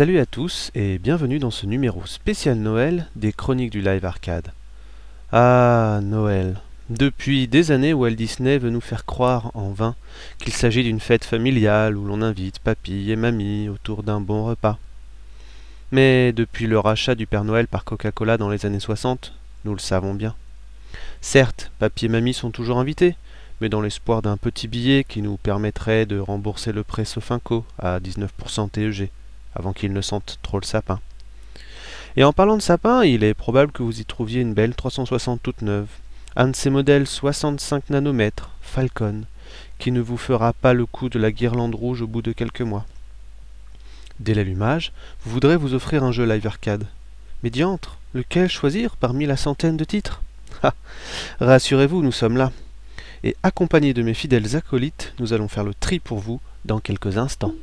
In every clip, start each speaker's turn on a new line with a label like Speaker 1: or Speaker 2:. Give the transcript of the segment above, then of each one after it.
Speaker 1: Salut à tous et bienvenue dans ce numéro spécial Noël des Chroniques du Live Arcade. Ah, Noël. Depuis des années, Walt Disney veut nous faire croire en vain qu'il s'agit d'une fête familiale où l'on invite papy et mamie autour d'un bon repas. Mais depuis le rachat du Père Noël par Coca-Cola dans les années 60, nous le savons bien. Certes, papy et mamie sont toujours invités, mais dans l'espoir d'un petit billet qui nous permettrait de rembourser le prêt Sofinco à 19% TEG, avant qu'il ne sente trop le sapin. Et en parlant de sapin, il est probable que vous y trouviez une belle 360 toute neuve, un de ces modèles 65 nanomètres, Falcon, qui ne vous fera pas le coup de la guirlande rouge au bout de quelques mois. Dès l'allumage, vous voudrez vous offrir un jeu live arcade. Mais diantre, lequel choisir parmi la centaine de titres? Ah Rassurez-vous, nous sommes là. Et accompagnés de mes fidèles acolytes, nous allons faire le tri pour vous dans quelques instants.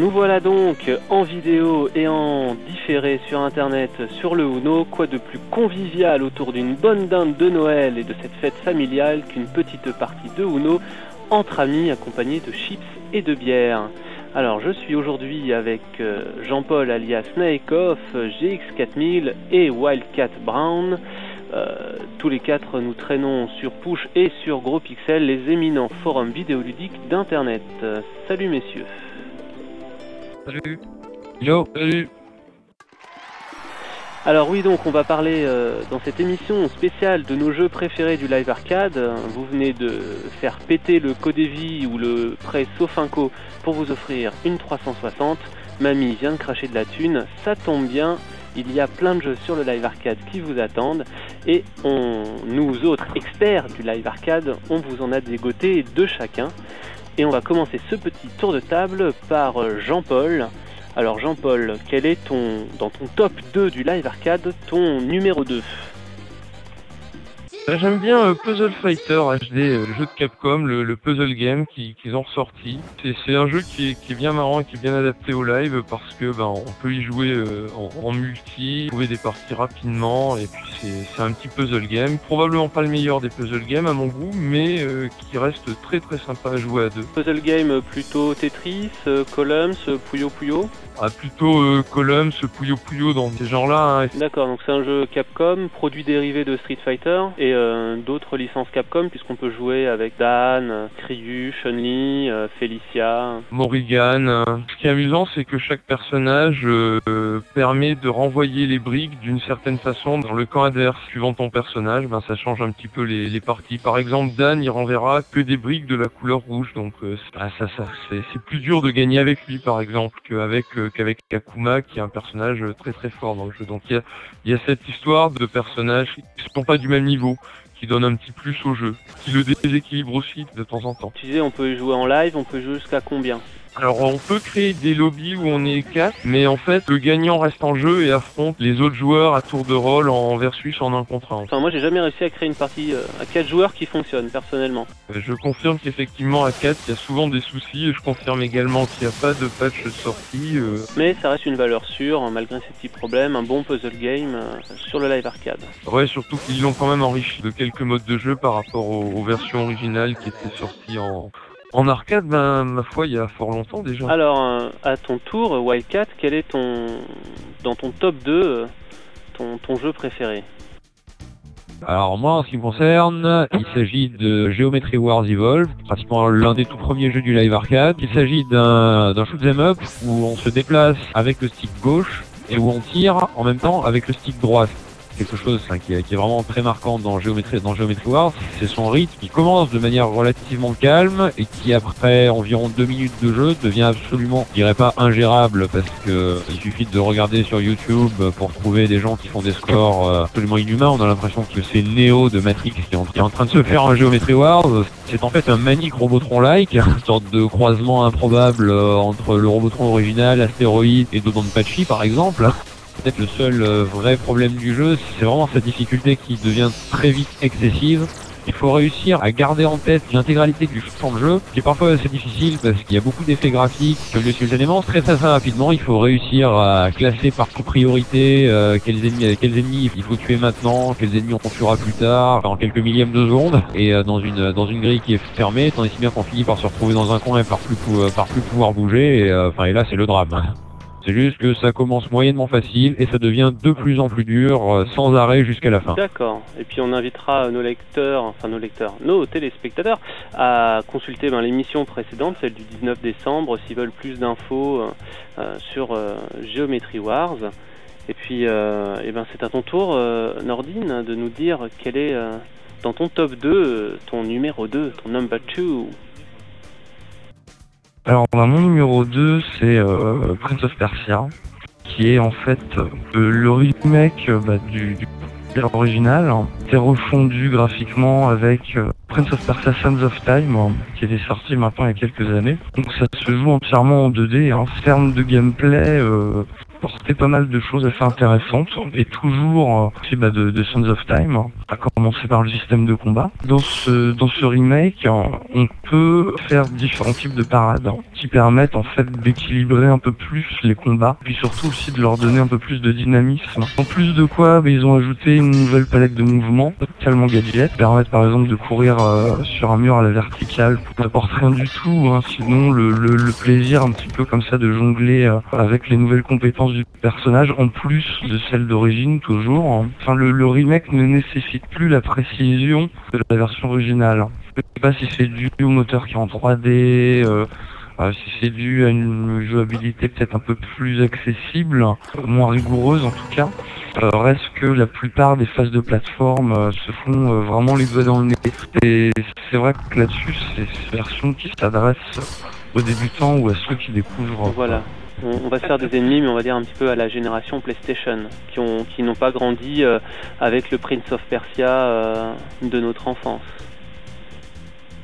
Speaker 2: Nous voilà donc en vidéo et en différé sur internet sur le Uno, quoi de plus convivial autour d'une bonne dinde de Noël et de cette fête familiale qu'une petite partie de Uno entre amis accompagnée de chips et de bière? Alors je suis aujourd'hui avec euh, Jean-Paul alias Snakeoff, GX4000 et Wildcat Brown. Euh, tous les quatre nous traînons sur Push et sur Gros Pixel, les éminents forums vidéoludiques d'internet. Salut messieurs.
Speaker 3: Salut. Yo, salut.
Speaker 2: Alors oui, donc on va parler euh, dans cette émission spéciale de nos jeux préférés du live arcade. Vous venez de faire péter le Codevi ou le prêt Sofinco pour vous offrir une 360. Mamie vient de cracher de la thune, ça tombe bien. Il y a plein de jeux sur le live arcade qui vous attendent et on, nous autres experts du live arcade, on vous en a dégoté deux chacun. Et on va commencer ce petit tour de table par Jean-Paul. Alors Jean-Paul, quel est ton, dans ton top 2 du live arcade, ton numéro 2
Speaker 3: Bah, J'aime bien euh, Puzzle Fighter HD, euh, le jeu de Capcom, le, le puzzle game qui- qu'ils ont ressorti. C'est- un jeu qui est, qui est bien marrant et qui est bien adapté au live parce que ben, on peut y jouer euh, en, multi, trouver des parties rapidement et puis c'est un petit puzzle game. Probablement pas le meilleur des puzzle games à mon goût, mais qui reste très très sympa à jouer à deux.
Speaker 2: Puzzle game plutôt Tetris, Columns, Puyo Puyo
Speaker 3: Ah, plutôt euh, Columns, Puyo Puyo dans ces genres-là. hein.
Speaker 2: D'accord, donc c'est un jeu Capcom, produit dérivé de Street Fighter et euh, d'autres licences Capcom puisqu'on peut jouer avec Dan, euh, Ryu, Chun-Li, euh, Felicia.
Speaker 3: Morrigan. euh. Ce qui est amusant, c'est que chaque personnage euh, permet de renvoyer les briques d'une certaine façon dans le camp adverse. Suivant ton personnage, ben, ça change un petit peu les, les parties. Par exemple, Dan, il renverra que des briques de la couleur rouge, donc c'est- ça, ça, c'est plus dur de gagner avec lui, par exemple, qu'avec qu'avec Akuma, qui est un personnage très très fort dans le jeu. Donc il y a, cette histoire de personnages qui ne sont pas du même niveau qui donne un petit plus au jeu, qui le déséquilibre aussi de temps en temps.
Speaker 2: Tu disais on peut jouer en live, on peut jouer jusqu'à combien?
Speaker 3: Alors on peut créer des lobbies où on est 4, mais en fait le gagnant reste en jeu et affronte les autres joueurs à tour de rôle en versus en un contre un.
Speaker 2: Enfin moi j'ai jamais réussi à créer une partie euh, à 4 joueurs qui fonctionne personnellement.
Speaker 3: Euh, Je confirme qu'effectivement à 4 il y a souvent des soucis et je confirme également qu'il n'y a pas de patch sorti. euh,
Speaker 2: Mais ça reste une valeur sûre, hein, malgré ces petits problèmes, un bon puzzle game euh, sur le live arcade.
Speaker 3: Ouais surtout qu'ils l'ont quand même enrichi de quelques modes de jeu par rapport aux, aux versions originales qui étaient sorties en, en arcade, ben ma foi il y a fort longtemps déjà.
Speaker 2: Alors euh, à ton tour, Wildcat, quel est ton dans ton top 2 euh, ton, ton jeu préféré?
Speaker 4: Alors moi, en ce qui me concerne, il s'agit de Geometry Wars Evolve, pratiquement l'un des tout premiers jeux du live arcade. Il s'agit d'un d'un shoot 'em up où on se déplace avec le stick gauche et où on tire en même temps avec le stick droit. Quelque chose qui, est, vraiment très marquant dans Geometry, Wars, c'est son rythme qui commence de manière relativement calme et qui après environ deux minutes de jeu devient absolument, je dirais pas ingérable parce que il suffit de regarder sur YouTube pour trouver des gens qui font des scores euh, absolument inhumains. On a l'impression que c'est Neo de Matrix qui est, en, train de se faire un Geometry Wars. C'est en fait un Manic Robotron-like, une sorte de croisement improbable euh, entre le Robotron original, Astéroïde et Dodonpachi par exemple. Peut-être le seul euh, vrai problème du jeu, c'est vraiment sa difficulté qui devient très vite excessive. Il faut réussir à garder en tête l'intégralité du champ de jeu, qui est parfois assez difficile parce qu'il y a beaucoup d'effets graphiques que le simultanément. Très très rapidement, il faut réussir à classer par priorité euh, quels, ennemis, quels ennemis il faut tuer maintenant, quels ennemis on tuera plus tard, en quelques millièmes de seconde, et euh, dans une dans une grille qui est fermée, si bien qu'on finit par se retrouver dans un coin et par plus, par plus pouvoir bouger, et, enfin, et là c'est le drame. C'est juste que ça commence moyennement facile et ça devient de plus en plus dur euh, sans arrêt jusqu'à la fin.
Speaker 2: D'accord. Et puis on invitera nos lecteurs, enfin nos lecteurs, nos téléspectateurs à consulter ben, l'émission précédente, celle du 19 décembre, s'ils veulent plus d'infos euh, euh, sur Geometry Wars. Et puis eh ben, c'est à ton tour, Nordine, de nous dire quel est dans ton top 2, ton numéro 2, ton number 2.
Speaker 5: Alors bah, mon numéro 2 c'est euh, Prince of Persia, qui est en fait euh, le remake euh, bah, du, original. C'est refondu graphiquement avec Prince of Persia Sands of Time, qui était sorti maintenant il y a quelques années. Donc ça se joue entièrement en 2D, en termes de gameplay, porter pas mal de choses assez intéressantes et toujours bah, de, Sons of Time, à commencer par le système de combat. Dans ce, dans ce remake, on peut faire différents types de parades qui permettent en fait d'équilibrer un peu plus les combats, puis surtout aussi de leur donner un peu plus de dynamisme. En plus de quoi, bah, ils ont ajouté une nouvelle palette de mouvements, totalement gadget, permettent par exemple de courir euh, sur un mur à la verticale, pour n'apporte rien du tout, hein. sinon le, le, le, plaisir un petit peu comme ça de jongler euh, avec les nouvelles compétences du personnage en plus de celle d'origine toujours. Enfin le, le, remake ne nécessite plus la précision de la version originale. Je sais pas si c'est dû au moteur qui est en 3D, euh, euh, si c'est dû à une jouabilité peut-être un peu plus accessible, moins rigoureuse en tout cas. Euh, reste que la plupart des phases de plateforme euh, se font vraiment les doigts dans le nez. Et c'est vrai que là-dessus, c'est une version qui s'adresse aux débutants ou à ceux qui découvrent.
Speaker 2: Voilà on, va se faire des ennemis, mais on va dire un petit peu à la génération PlayStation, qui ont qui n'ont pas grandi euh, avec le Prince of Persia euh, de notre enfance.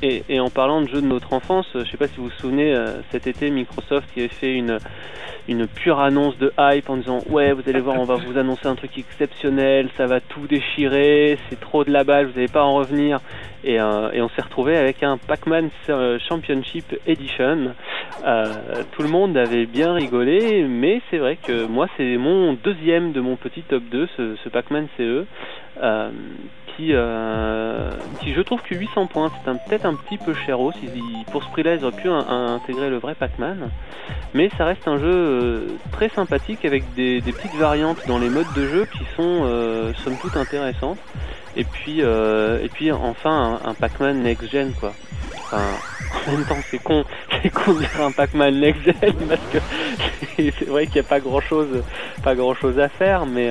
Speaker 2: Et, en parlant de jeux de notre enfance, je ne sais pas si vous vous souvenez, euh, cet été Microsoft qui avait fait une pure annonce de hype en disant ouais vous allez voir on va vous annoncer un truc exceptionnel, ça va tout déchirer, c'est trop de la balle, vous n'allez pas en revenir. Et, euh, et on s'est retrouvé avec un Pac-Man Championship Edition. Euh, tout le monde avait bien rigolé, mais c'est vrai que moi c'est mon deuxième de mon petit top 2, ce, Pac-Man CE. Euh, euh, je trouve que 800 points, c'est peut-être un petit peu cher aussi. Pour ce prix-là, ils auraient pu intégrer le vrai Pac-Man. Mais ça reste un jeu euh, très sympathique avec des, petites variantes dans les modes de jeu qui sont euh, somme toute intéressantes. Et puis, euh, et puis enfin un, Pac-Man next-gen quoi. Enfin, en même temps c'est con, c'est con de dire un Pac-Man next-gen parce que c'est vrai qu'il n'y a pas grand-chose, pas grand-chose à faire, mais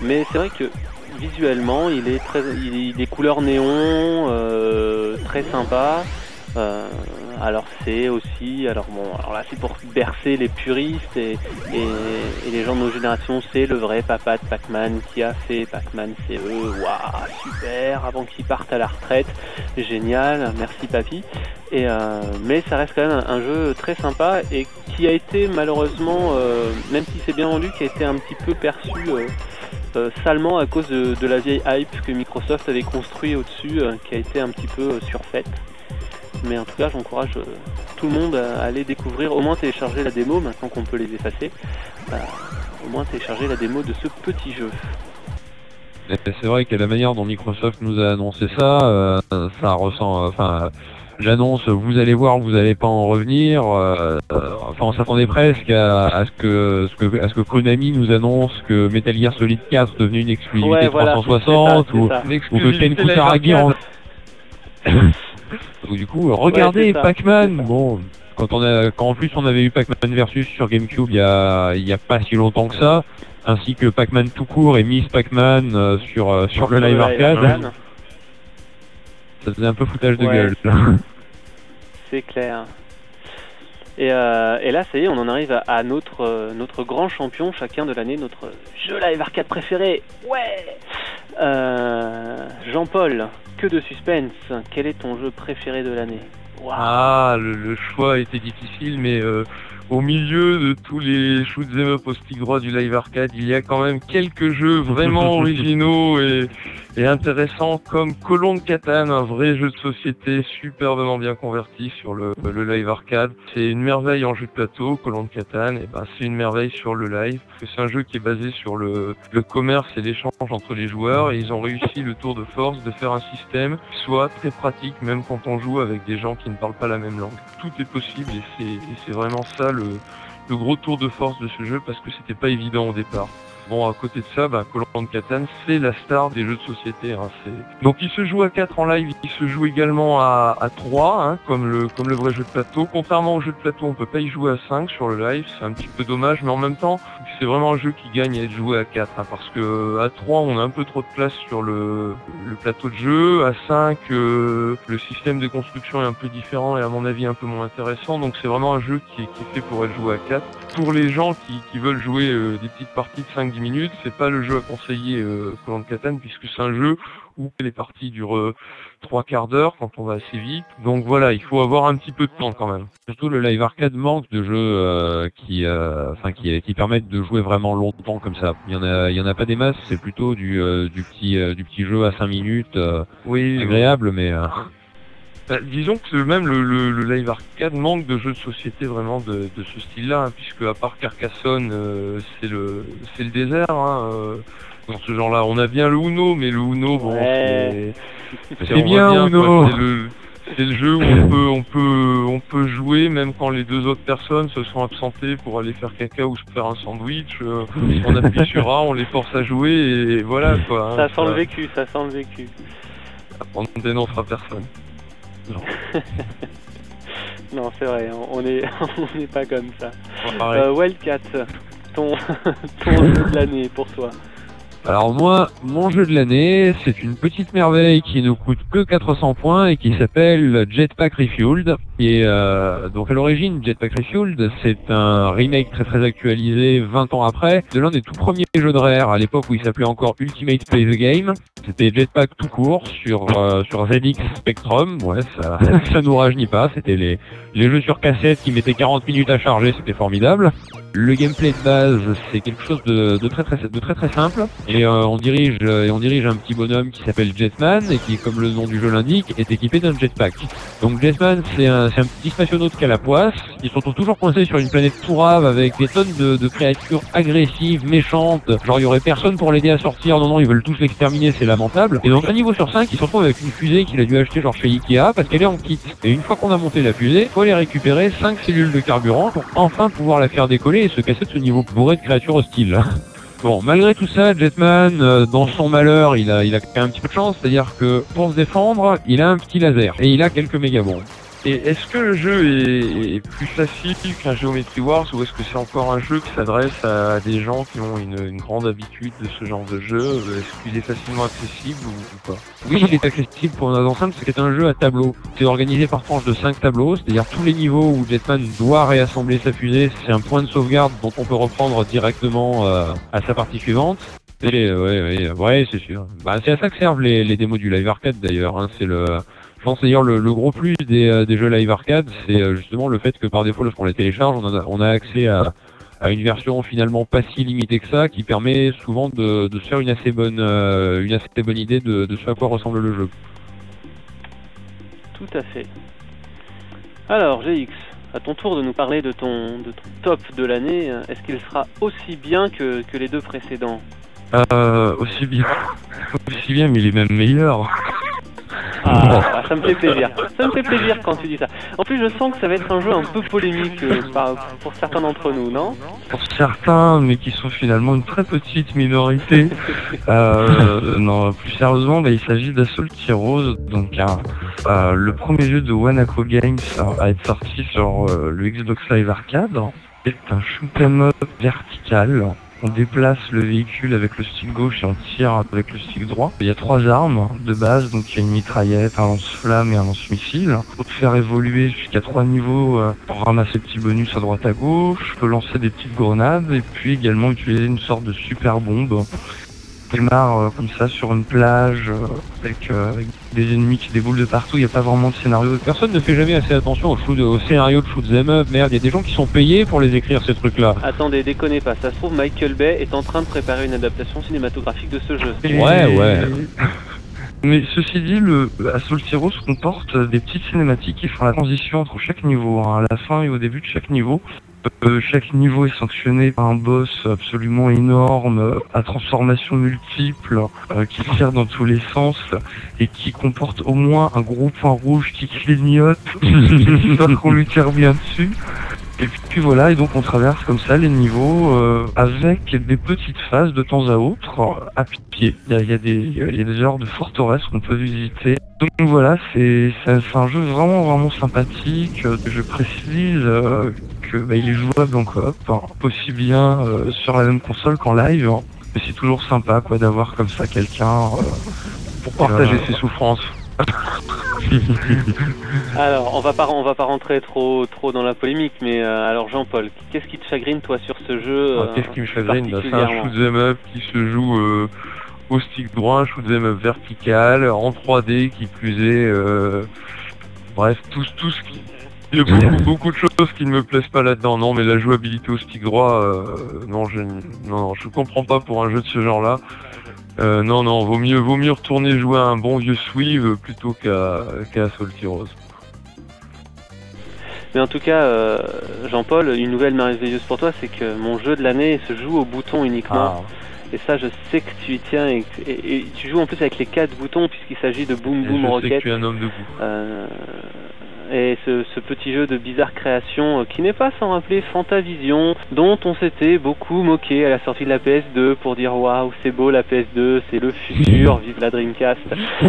Speaker 2: mais c'est vrai que visuellement, il est très, il, est néon, euh, très sympa. Euh, alors c'est aussi, alors bon, alors là c'est pour bercer les puristes et, les gens de nos générations, c'est le vrai papa de Pac-Man qui a fait Pac-Man CE, waouh super, avant qu'il parte à la retraite, génial, merci papy. Euh, mais ça reste quand même un, jeu très sympa et qui a été malheureusement, même si c'est bien vendu, qui a été un petit peu perçu euh, salement à cause de, la vieille hype que Microsoft avait construit au-dessus, euh, qui a été un petit peu euh, surfaite. Mais en tout cas, j'encourage tout le monde à aller découvrir, au moins télécharger la démo, maintenant qu'on peut les effacer, au moins télécharger la démo de ce petit jeu.
Speaker 4: C'est vrai que la manière dont Microsoft nous a annoncé ça, ça ressent, enfin, j'annonce, vous allez voir, vous allez pas en revenir. Euh, enfin, on s'attendait presque à, à, ce que, ce que, à ce que Konami nous annonce que Metal Gear Solid 4 devenait une exclusivité
Speaker 2: ouais, voilà,
Speaker 4: 360
Speaker 2: ça,
Speaker 4: ou, ou, que Ken Kutaragi en... Donc, du coup, regardez ouais, Pac-Man. Bon, quand on a, quand en plus on avait eu Pac-Man versus sur GameCube il y a, il y a pas si longtemps que ça. ainsi que Pac-Man tout court et Miss Pac-Man euh, sur, euh, sur le live arcade. Ça faisait un peu foutage de
Speaker 2: Ouais.
Speaker 4: gueule.
Speaker 2: C'est clair. Et, euh, et là, ça y est, on en arrive à, à notre, euh, notre grand champion, chacun de l'année, notre jeu live arcade préféré. Ouais Euh, Jean-Paul, que de suspense. Quel est ton jeu préféré de l'année?
Speaker 6: Ah, le, le choix était difficile, mais au milieu de tous les shoot 'em up au stick droit du live arcade, il y a quand même quelques jeux vraiment originaux et, et intéressants comme Colon de Catane, un vrai jeu de société superbement bien converti sur le, le live arcade. C'est une merveille en jeu de plateau, Colon de Catane, et ben c'est une merveille sur le live. parce que C'est un jeu qui est basé sur le, le commerce et l'échange entre les joueurs et ils ont réussi le tour de force de faire un système qui soit très pratique même quand on joue avec des gens qui ne parlent pas la même langue. Tout est possible et c'est vraiment ça le, gros tour de force de ce jeu parce que c'était pas évident au départ. Bon, à côté de ça, bah, Colon de Catane, c'est la star des jeux de société. Hein, Donc il se joue à 4 en live, il se joue également à, à 3, hein, comme, le, comme le vrai jeu de plateau. Contrairement au jeu de plateau, on peut pas y jouer à 5 sur le live, c'est un petit peu dommage, mais en même temps, c'est vraiment un jeu qui gagne à être joué à 4, hein, parce que à 3, on a un peu trop de place sur le, le plateau de jeu. À 5, euh, le système de construction est un peu différent et à mon avis un peu moins intéressant. Donc c'est vraiment un jeu qui qui est fait pour être joué à 4. Pour les gens qui, qui veulent jouer euh, des petites parties de 5-10 minutes, c'est pas le jeu à conseiller euh, de Catane puisque c'est un jeu où les parties durent euh, trois quarts d'heure quand on va assez vite. Donc voilà, il faut avoir un petit peu de temps quand même.
Speaker 4: Surtout le live arcade manque de jeux euh, qui, euh, enfin qui, qui permettent de jouer vraiment longtemps comme ça. Il y en a, il y en a pas des masses. C'est plutôt du, euh, du petit, du petit jeu à 5 minutes, euh,
Speaker 6: Oui,
Speaker 4: agréable, mais euh,
Speaker 6: Bah, disons que même le, le- le live arcade manque de jeux de société vraiment de, de ce style-là, hein, puisque à part Carcassonne, euh, c'est le c'est le désert. Hein, euh, dans ce genre-là, on a bien le Uno, mais le Uno, bon,
Speaker 2: Ouais.
Speaker 6: c'est
Speaker 4: C'est bien,
Speaker 6: quoi. C'est le, c'est le jeu où on peut on peut on peut jouer même quand les deux autres personnes se sont absentées pour aller faire caca ou se faire un sandwich. euh, on appuie sur A, on les force à jouer et voilà quoi. hein,
Speaker 2: Ça sent le vécu, ça sent le vécu.
Speaker 6: On ne dénoncera personne.
Speaker 2: Non, c'est vrai, on on est, on n'est pas comme ça. Euh, Wildcat, ton, ton jeu de l'année pour toi.
Speaker 4: Alors moi, mon jeu de l'année, c'est une petite merveille qui ne coûte que 400 points et qui s'appelle Jetpack Refueled. Et euh, donc à l'origine, Jetpack Refueled, c'est un remake très très actualisé 20 ans après de l'un des tout premiers jeux de Rare à l'époque où il s'appelait encore Ultimate Play the Game. C'était Jetpack tout court sur euh, sur ZX Spectrum. Ouais, ça ça nous rajeunit pas. C'était les les jeux sur cassette qui mettaient 40 minutes à charger, c'était formidable. Le gameplay de base, c'est quelque chose de, de très très de très très simple. Et euh, on dirige euh, et on dirige un petit bonhomme qui s'appelle Jetman et qui, comme le nom du jeu l'indique, est équipé d'un jetpack. Donc Jetman, c'est un, un petit spationaute qu'à la poisse. Ils retrouvent toujours coincés sur une planète pourrave avec des tonnes de, de créatures agressives, méchantes. Genre il y aurait personne pour l'aider à sortir. Non non, ils veulent tous l'exterminer, c'est Et donc un niveau sur 5, il se retrouve avec une fusée qu'il a dû acheter genre chez Ikea parce qu'elle est en kit. Et une fois qu'on a monté la fusée, faut aller récupérer 5 cellules de carburant pour enfin pouvoir la faire décoller et se casser de ce niveau bourré de créatures hostiles. Bon, malgré tout ça, Jetman, euh, dans son malheur, il a, il a un petit peu de chance, c'est-à-dire que pour se défendre, il a un petit laser et il a quelques mégabombes.
Speaker 6: Et est-ce que le jeu est, plus facile qu'un Geometry Wars ou est-ce que c'est encore un jeu qui s'adresse à des gens qui ont une, grande habitude de ce genre de jeu? Est-ce qu'il est facilement accessible ou, pas?
Speaker 4: Oui, il est accessible pour raison simple, c'est que c'est un jeu à tableau. C'est organisé par tranches de 5 tableaux, c'est-à-dire tous les niveaux où Jetman doit réassembler sa fusée, c'est un point de sauvegarde dont on peut reprendre directement euh, à sa partie suivante. Et, ouais, ouais, ouais, c'est sûr. Bah, c'est à ça que servent les, les démos du live arcade d'ailleurs. Hein. C'est le, je pense d'ailleurs le, le gros plus des, euh, des jeux live arcade, c'est euh, justement le fait que par défaut, lorsqu'on les télécharge, on a, on a accès à, à une version finalement pas si limitée que ça, qui permet souvent de, de se faire une assez bonne, euh, une assez bonne idée de, de ce à quoi ressemble le jeu.
Speaker 2: Tout à fait. Alors, GX, à ton tour de nous parler de ton, de ton top de l'année. Est-ce qu'il sera aussi bien que, que les deux précédents?
Speaker 6: Euh, Aussi bien. Aussi bien, mais il est même meilleur.
Speaker 2: Ah, ça me fait plaisir. Ça me fait plaisir quand tu dis ça. En plus, je sens que ça va être un jeu un peu polémique euh, par- pour certains d'entre nous, non?
Speaker 6: Pour certains, mais qui sont finalement une très petite minorité. Euh, non, plus sérieusement, bah, il s'agit d'Assault Heroes, donc un, euh, le premier jeu de Wanako Games à être sorti sur euh, le Xbox Live Arcade. C'est un shoot 'em up vertical.
Speaker 5: On déplace le véhicule avec le stick gauche et on tire avec le stick droit. Il y a trois armes de base, donc il y a une mitraillette, un lance-flamme et un lance-missile. Pour faire évoluer jusqu'à trois niveaux euh, pour ramasser petits bonus à droite à gauche. Je peux lancer des petites grenades et puis également utiliser une sorte de super bombe démarre euh, comme ça sur une plage euh, avec, euh, avec, des ennemis qui déboulent de partout. Il n'y a pas vraiment de scénario.
Speaker 4: Personne ne fait jamais assez attention au, shoot, au scénario de shoot them up. Merde, il y a des gens qui sont payés pour les écrire ces trucs-là.
Speaker 2: Attendez, déconnez pas. Ça se trouve, Michael Bay est en train de préparer une adaptation cinématographique de ce jeu.
Speaker 4: Et... Ouais, ouais.
Speaker 5: Mais ceci dit, le Assault Heroes comporte des petites cinématiques qui font la transition entre chaque niveau, hein, à la fin et au début de chaque niveau. Euh, chaque niveau est sanctionné par un boss absolument énorme, à transformation multiple, euh, qui tire dans tous les sens et qui comporte au moins un gros point rouge qui clignote, histoire qu'on lui tire bien dessus. Et puis voilà, et donc on traverse comme ça les niveaux euh, avec des petites phases de temps à autre à pied. Il y a, il y a des, il y a des genres de forteresses qu'on peut visiter. Donc voilà, c'est un jeu vraiment vraiment sympathique. Je précise euh, que bah, il est jouable en coop, hein, aussi bien euh, sur la même console qu'en live. Hein. Mais c'est toujours sympa quoi d'avoir comme ça quelqu'un euh, pour partager ses souffrances.
Speaker 2: alors, on va pas on va pas rentrer trop trop dans la polémique, mais euh, alors Jean-Paul, qu'est-ce qui te chagrine toi sur ce jeu
Speaker 5: ah, Qu'est-ce qui me chagrine bah, C'est un shoot'em up qui se joue euh, au stick droit, un shoot'em up vertical en 3D qui plus est. Euh, bref, tout tout ce qui il y a beaucoup, beaucoup, de choses qui ne me plaisent pas là-dedans. Non, mais la jouabilité au stick droit, euh, non, je, non, non, je comprends pas pour un jeu de ce genre-là. Euh, non, non, vaut mieux, vaut mieux retourner jouer à un bon vieux Swive plutôt qu'à qu'à Salty Rose.
Speaker 2: Mais en tout cas, euh, Jean-Paul, une nouvelle merveilleuse pour toi, c'est que mon jeu de l'année se joue au bouton uniquement. Ah. Et ça, je sais que tu y tiens et, et, et, tu joues en plus avec les quatre boutons puisqu'il s'agit de Boom Boom
Speaker 5: je
Speaker 2: Rocket.
Speaker 5: Sais que tu es un homme de goût.
Speaker 2: Euh, et ce, ce, petit jeu de bizarre création euh, qui n'est pas sans rappeler Fantavision, dont on s'était beaucoup moqué à la sortie de la PS2 pour dire waouh c'est beau la PS2, c'est le futur, vive la Dreamcast, euh,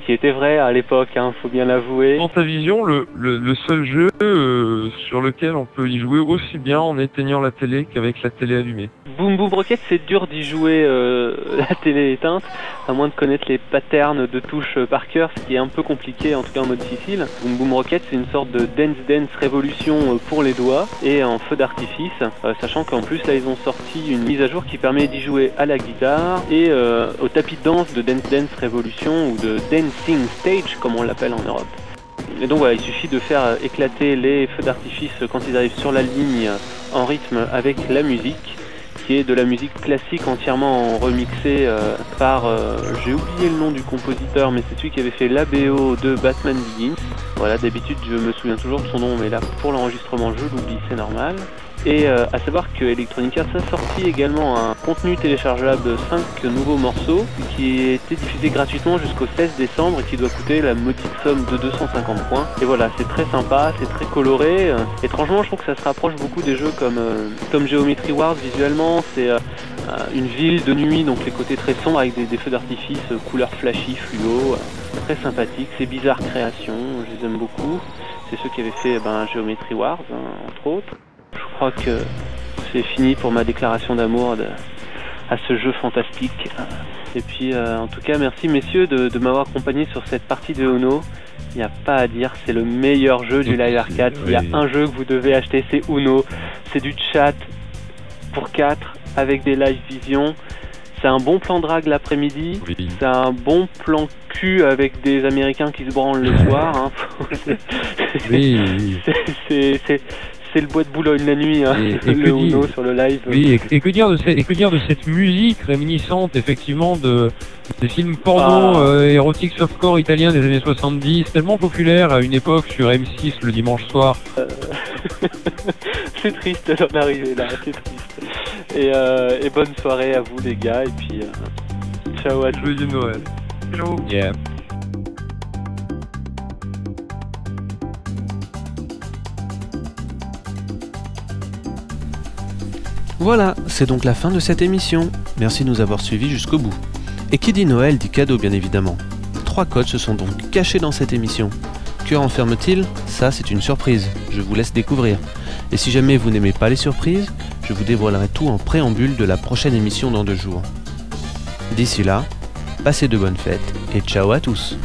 Speaker 2: ce qui était vrai à l'époque, hein, faut bien l'avouer.
Speaker 5: Fantavision, le, le, le, seul jeu euh, sur lequel on peut y jouer aussi bien en éteignant la télé qu'avec la télé allumée.
Speaker 2: Boom Boom Rocket, c'est dur d'y jouer euh, la télé éteinte, à moins de connaître les patterns de touches par cœur, ce qui est un peu compliqué en tout cas en mode difficile. Boom Boom Rocket c'est une sorte de Dance Dance Révolution pour les doigts et en feu d'artifice, euh, sachant qu'en plus là ils ont sorti une mise à jour qui permet d'y jouer à la guitare et euh, au tapis de danse de Dance Dance Révolution ou de Dancing Stage comme on l'appelle en Europe. Et donc voilà, il suffit de faire éclater les feux d'artifice quand ils arrivent sur la ligne en rythme avec la musique qui est de la musique classique entièrement remixée euh, par, euh, j'ai oublié le nom du compositeur, mais c'est celui qui avait fait la BO de Batman Begins. Voilà, d'habitude je me souviens toujours de son nom, mais là pour l'enregistrement je l'oublie, c'est normal. Et euh, à savoir que Electronic Arts a sorti également un contenu téléchargeable de 5 nouveaux morceaux qui été diffusé gratuitement jusqu'au 16 décembre et qui doit coûter la modique somme de 250 points. Et voilà, c'est très sympa, c'est très coloré. étrangement, je trouve que ça se rapproche beaucoup des jeux comme, euh, comme Geometry Wars visuellement. C'est euh, une ville de nuit, donc les côtés très sombres avec des, feux d'artifice, couleurs flashy, fluo. très sympathique, c'est bizarre création, je les aime beaucoup. C'est ceux qui avaient fait ben, Geometry Wars, hein, entre autres. Je crois que c'est fini pour ma déclaration d'amour à ce jeu fantastique. Et puis, euh, en tout cas, merci messieurs de, de m'avoir accompagné sur cette partie de Uno. Il n'y a pas à dire, c'est le meilleur jeu du live arcade. Il y a un jeu que vous devez acheter, c'est Uno. C'est du chat pour 4 avec des live vision. C'est un bon plan drag l'après-midi.
Speaker 4: Oui.
Speaker 2: C'est un bon plan cul avec des Américains qui se branlent le soir. Hein.
Speaker 4: oui.
Speaker 2: C'est c'est le bois de Boulogne la nuit, hein,
Speaker 4: et, et
Speaker 2: le Uno sur le live.
Speaker 4: Oui, et, et, que dire de cette, et que dire de cette musique réminiscente effectivement de des films porno
Speaker 2: Ah.
Speaker 4: euh, érotiques softcore italiens des années 70, tellement populaire à une époque sur M6 le dimanche soir.
Speaker 2: c'est triste d'en arriver là, c'est triste. Et, euh, et bonne soirée à vous les gars, et puis euh, ciao à tous.
Speaker 5: Joyeux Noël. Hello.
Speaker 4: Yeah.
Speaker 1: Voilà, c'est donc la fin de cette émission. Merci de nous avoir suivis jusqu'au bout. Et qui dit Noël dit cadeau bien évidemment. Trois codes se sont donc cachés dans cette émission. Que renferme-t-il? Ça, c'est une surprise. Je vous laisse découvrir. Et si jamais vous n'aimez pas les surprises, je vous dévoilerai tout en préambule de la prochaine émission dans deux jours. D'ici là, passez de bonnes fêtes et ciao à tous